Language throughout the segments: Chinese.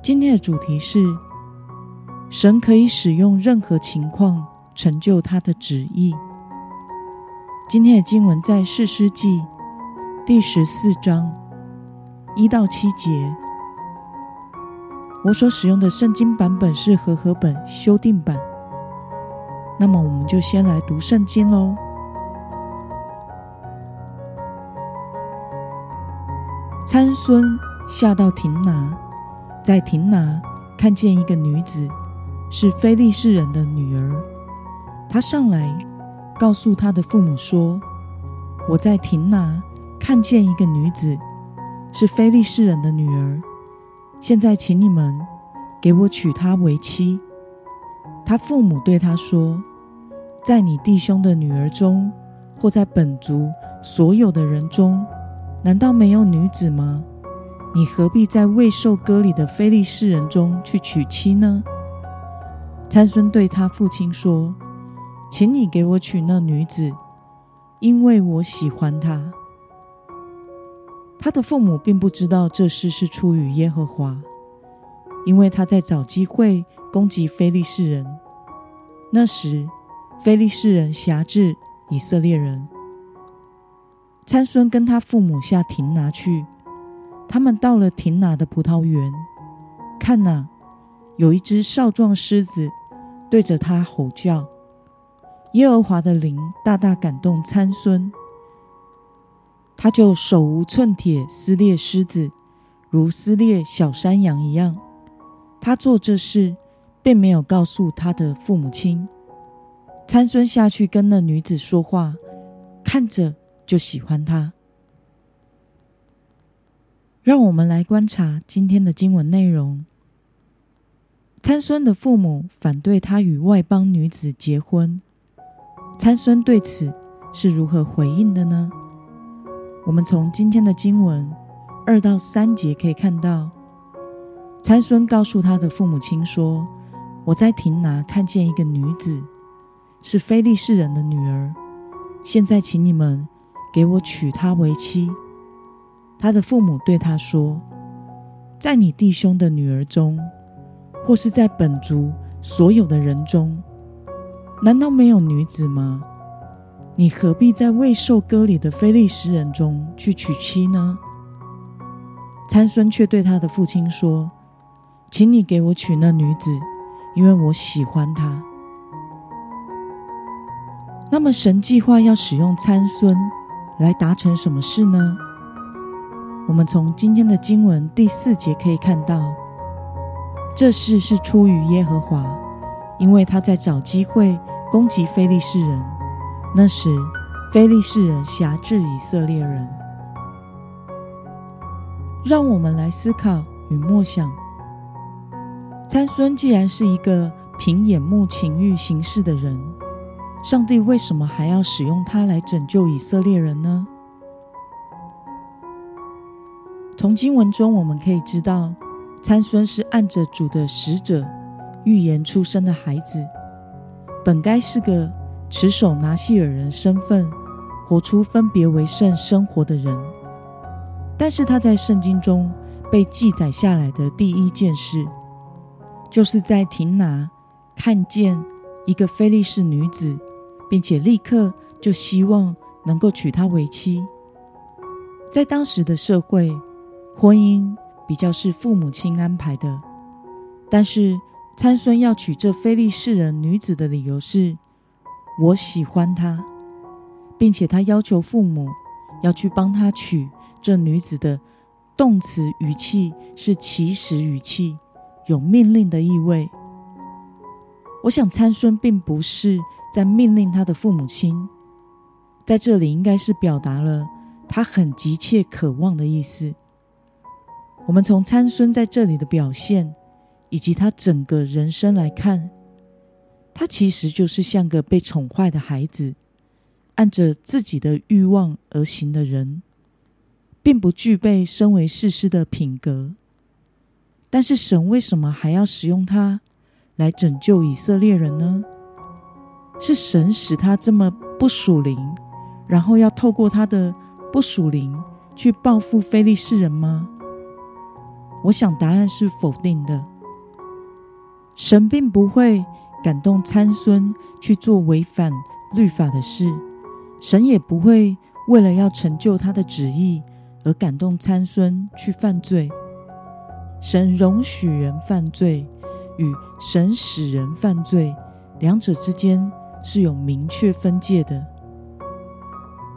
今天的主题是：神可以使用任何情况成就他的旨意。今天的经文在士师记第十四章一到七节。我所使用的圣经版本是和合本修订版。那么，我们就先来读圣经喽。参孙下到亭拿。在亭拿看见一个女子，是非利士人的女儿。他上来告诉他的父母说：“我在亭拿看见一个女子，是非利士人的女儿。现在请你们给我娶她为妻。”他父母对他说：“在你弟兄的女儿中，或在本族所有的人中，难道没有女子吗？”你何必在未受割礼的非利士人中去娶妻呢？参孙对他父亲说：“请你给我娶那女子，因为我喜欢她。”他的父母并不知道这事是出于耶和华，因为他在找机会攻击非利士人。那时，非利士人辖制以色列人。参孙跟他父母下亭拿去。他们到了亭拿的葡萄园，看哪，有一只少壮狮子对着他吼叫。耶和华的灵大大感动参孙，他就手无寸铁撕裂狮子，如撕裂小山羊一样。他做这事，并没有告诉他的父母亲。参孙下去跟那女子说话，看着就喜欢她。让我们来观察今天的经文内容。参孙的父母反对他与外邦女子结婚，参孙对此是如何回应的呢？我们从今天的经文二到三节可以看到，参孙告诉他的父母亲说：“我在亭拿看见一个女子，是非利士人的女儿，现在请你们给我娶她为妻。”他的父母对他说：“在你弟兄的女儿中，或是在本族所有的人中，难道没有女子吗？你何必在未受割礼的非利士人中去娶妻呢？”参孙却对他的父亲说：“请你给我娶那女子，因为我喜欢她。”那么，神计划要使用参孙来达成什么事呢？我们从今天的经文第四节可以看到，这事是出于耶和华，因为他在找机会攻击非利士人。那时，非利士人辖制以色列人。让我们来思考与默想：参孙既然是一个凭眼目情欲行事的人，上帝为什么还要使用他来拯救以色列人呢？从经文中我们可以知道，参孙是按着主的使者预言出生的孩子，本该是个持守拿细耳人身份、活出分别为圣生活的人。但是他在圣经中被记载下来的第一件事，就是在亭拿看见一个非利士女子，并且立刻就希望能够娶她为妻。在当时的社会，婚姻比较是父母亲安排的，但是参孙要娶这非利士人女子的理由是：我喜欢她，并且他要求父母要去帮他娶这女子的动词语气是祈使语气，有命令的意味。我想参孙并不是在命令他的父母亲，在这里应该是表达了他很急切渴望的意思。我们从参孙在这里的表现，以及他整个人生来看，他其实就是像个被宠坏的孩子，按着自己的欲望而行的人，并不具备身为士师的品格。但是神为什么还要使用他来拯救以色列人呢？是神使他这么不属灵，然后要透过他的不属灵去报复非利士人吗？我想答案是否定的。神并不会感动参孙去做违反律法的事，神也不会为了要成就他的旨意而感动参孙去犯罪。神容许人犯罪，与神使人犯罪，两者之间是有明确分界的。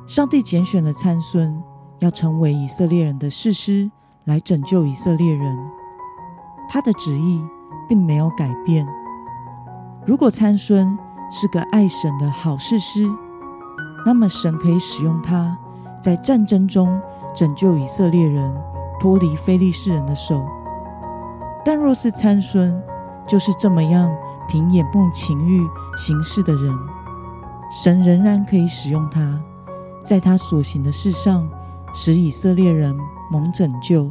上帝拣选了参孙，要成为以色列人的士师，来拯救以色列人。他的旨意。并没有改变。如果参孙是个爱神的好士师，那么神可以使用他，在战争中拯救以色列人脱离非利士人的手。但若是参孙就是这么样凭眼目情欲行事的人，神仍然可以使用他，在他所行的事上使以色列人蒙拯救，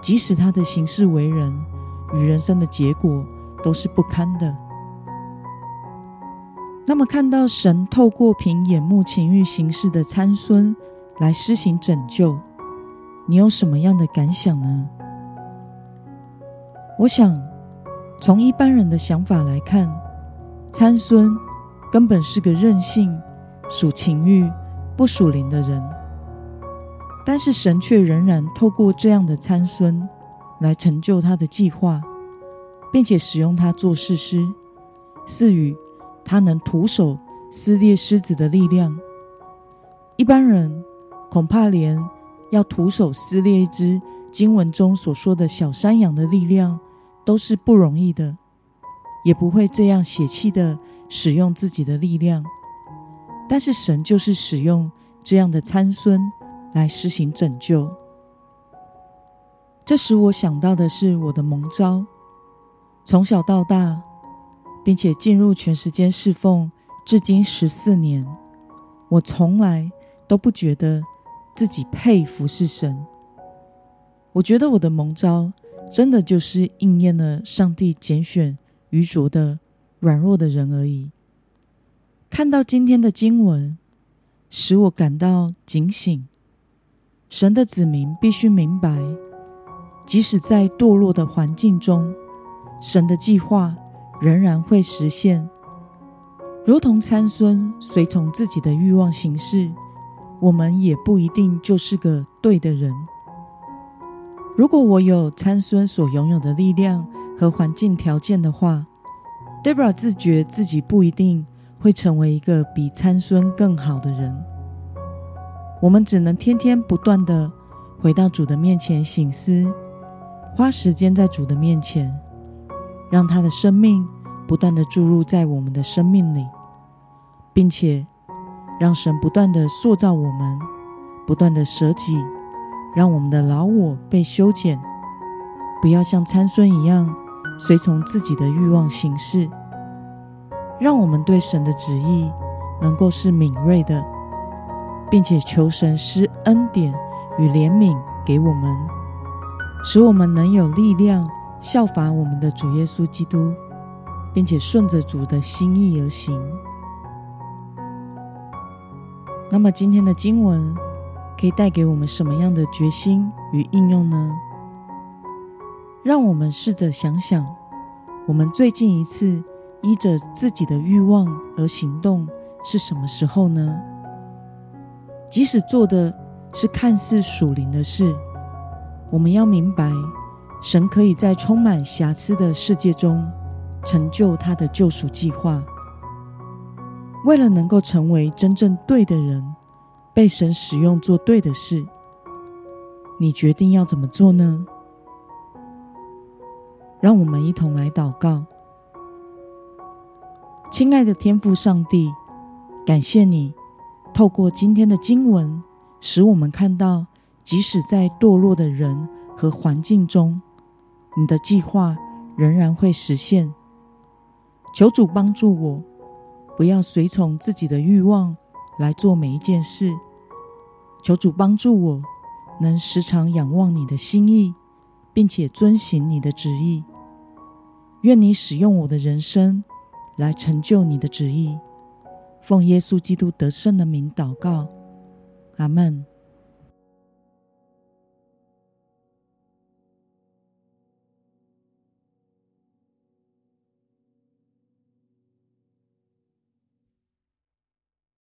即使他的行事为人。与人生的结果都是不堪的。那么，看到神透过凭眼目情欲行事的参孙来施行拯救，你有什么样的感想呢？我想，从一般人的想法来看，参孙根本是个任性、属情欲、不属灵的人。但是神却仍然透过这样的参孙。来成就他的计划，并且使用他做士师，赐予他能徒手撕裂狮子的力量。一般人恐怕连要徒手撕裂一只经文中所说的小山羊的力量都是不容易的，也不会这样血气的使用自己的力量。但是神就是使用这样的参孙来施行拯救。这使我想到的是我的蒙召，从小到大，并且进入全时间侍奉，至今十四年，我从来都不觉得自己配服侍神。我觉得我的蒙召真的就是应验了上帝拣选愚拙的、软弱的人而已。看到今天的经文，使我感到警醒，神的子民必须明白。即使在堕落的环境中，神的计划仍然会实现。如同参孙随从自己的欲望行事，我们也不一定就是个对的人。如果我有参孙所拥有的力量和环境条件的话，Debra 自觉自己不一定会成为一个比参孙更好的人。我们只能天天不断地回到主的面前省思。花时间在主的面前，让他的生命不断的注入在我们的生命里，并且让神不断的塑造我们，不断的舍己，让我们的老我被修剪，不要像参孙一样随从自己的欲望行事。让我们对神的旨意能够是敏锐的，并且求神施恩典与怜悯给我们。使我们能有力量效法我们的主耶稣基督，并且顺着主的心意而行。那么，今天的经文可以带给我们什么样的决心与应用呢？让我们试着想想，我们最近一次依着自己的欲望而行动是什么时候呢？即使做的是看似属灵的事。我们要明白，神可以在充满瑕疵的世界中成就他的救赎计划。为了能够成为真正对的人，被神使用做对的事，你决定要怎么做呢？让我们一同来祷告。亲爱的天父上帝，感谢你透过今天的经文，使我们看到。即使在堕落的人和环境中，你的计划仍然会实现。求主帮助我，不要随从自己的欲望来做每一件事。求主帮助我，能时常仰望你的心意，并且遵行你的旨意。愿你使用我的人生来成就你的旨意。奉耶稣基督得胜的名祷告，阿门。